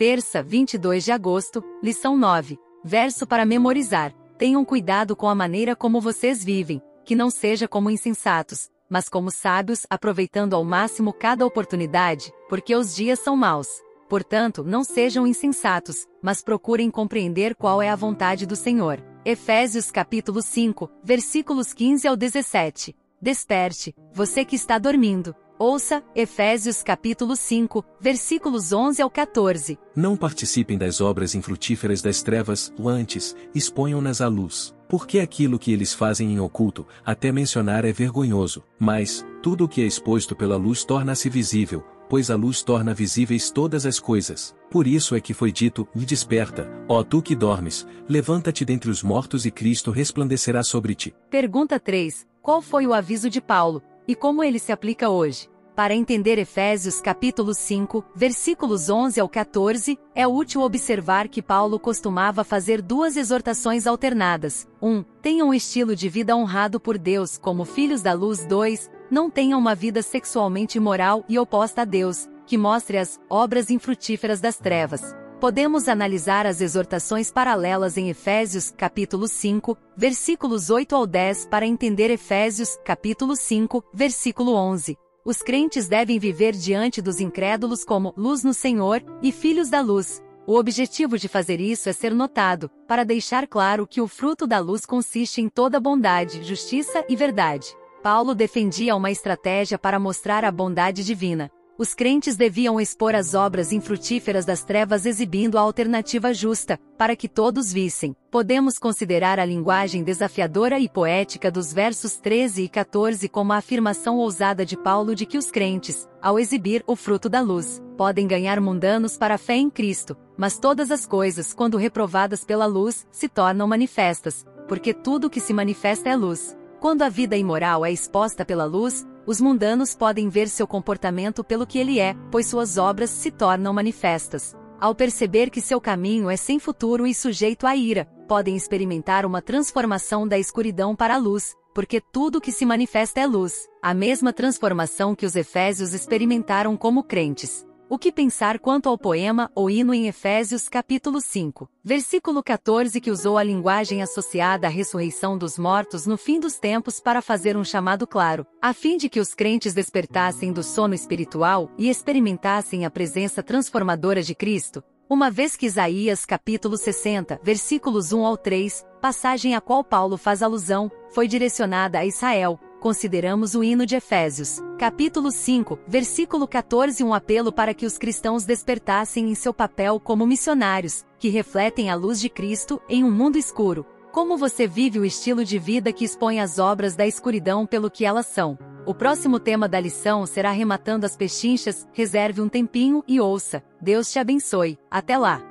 Terça, 22 de agosto, lição 9. Verso para memorizar. Tenham cuidado com a maneira como vocês vivem, que não seja como insensatos, mas como sábios, aproveitando ao máximo cada oportunidade, porque os dias são maus. Portanto, não sejam insensatos, mas procurem compreender qual é a vontade do Senhor. Efésios capítulo 5, versículos 15 ao 17. Desperte, você que está dormindo. Ouça, Efésios capítulo 5, versículos 11 ao 14. Não participem das obras infrutíferas das trevas, antes, exponham-nas à luz. Porque aquilo que eles fazem em oculto, até mencionar é vergonhoso. Mas, tudo o que é exposto pela luz torna-se visível, pois a luz torna visíveis todas as coisas. Por isso é que foi dito: Me desperta, ó tu que dormes, levanta-te dentre os mortos e Cristo resplandecerá sobre ti. Pergunta 3. Qual foi o aviso de Paulo? E como ele se aplica hoje? Para entender Efésios capítulo 5, versículos 11 ao 14, é útil observar que Paulo costumava fazer duas exortações alternadas. 1. Um, tenham um estilo de vida honrado por Deus como filhos da luz. 2. Não tenham uma vida sexualmente imoral e oposta a Deus, que mostre as obras infrutíferas das trevas. Podemos analisar as exortações paralelas em Efésios, capítulo 5, versículos 8 ao 10 para entender Efésios, capítulo 5, versículo 11. Os crentes devem viver diante dos incrédulos como luz no Senhor e filhos da luz. O objetivo de fazer isso é ser notado, para deixar claro que o fruto da luz consiste em toda bondade, justiça e verdade. Paulo defendia uma estratégia para mostrar a bondade divina os crentes deviam expor as obras infrutíferas das trevas exibindo a alternativa justa, para que todos vissem. Podemos considerar a linguagem desafiadora e poética dos versos 13 e 14 como a afirmação ousada de Paulo de que os crentes, ao exibir o fruto da luz, podem ganhar mundanos para a fé em Cristo, mas todas as coisas, quando reprovadas pela luz, se tornam manifestas, porque tudo que se manifesta é luz. Quando a vida imoral é exposta pela luz, os mundanos podem ver seu comportamento pelo que ele é, pois suas obras se tornam manifestas. Ao perceber que seu caminho é sem futuro e sujeito à ira, podem experimentar uma transformação da escuridão para a luz, porque tudo que se manifesta é luz, a mesma transformação que os efésios experimentaram como crentes. O que pensar quanto ao poema ou hino em Efésios capítulo 5, versículo 14 que usou a linguagem associada à ressurreição dos mortos no fim dos tempos para fazer um chamado claro, a fim de que os crentes despertassem do sono espiritual e experimentassem a presença transformadora de Cristo, uma vez que Isaías capítulo 60, versículos 1 ao 3, passagem a qual Paulo faz alusão, foi direcionada a Israel, consideramos o hino de Efésios, capítulo 5, versículo 14, um apelo para que os cristãos despertassem em seu papel como missionários, que refletem a luz de Cristo em um mundo escuro. Como você vive o estilo de vida que expõe as obras da escuridão pelo que elas são? O próximo tema da lição será Rematando as Pechinchas, reserve um tempinho e ouça. Deus te abençoe. Até lá!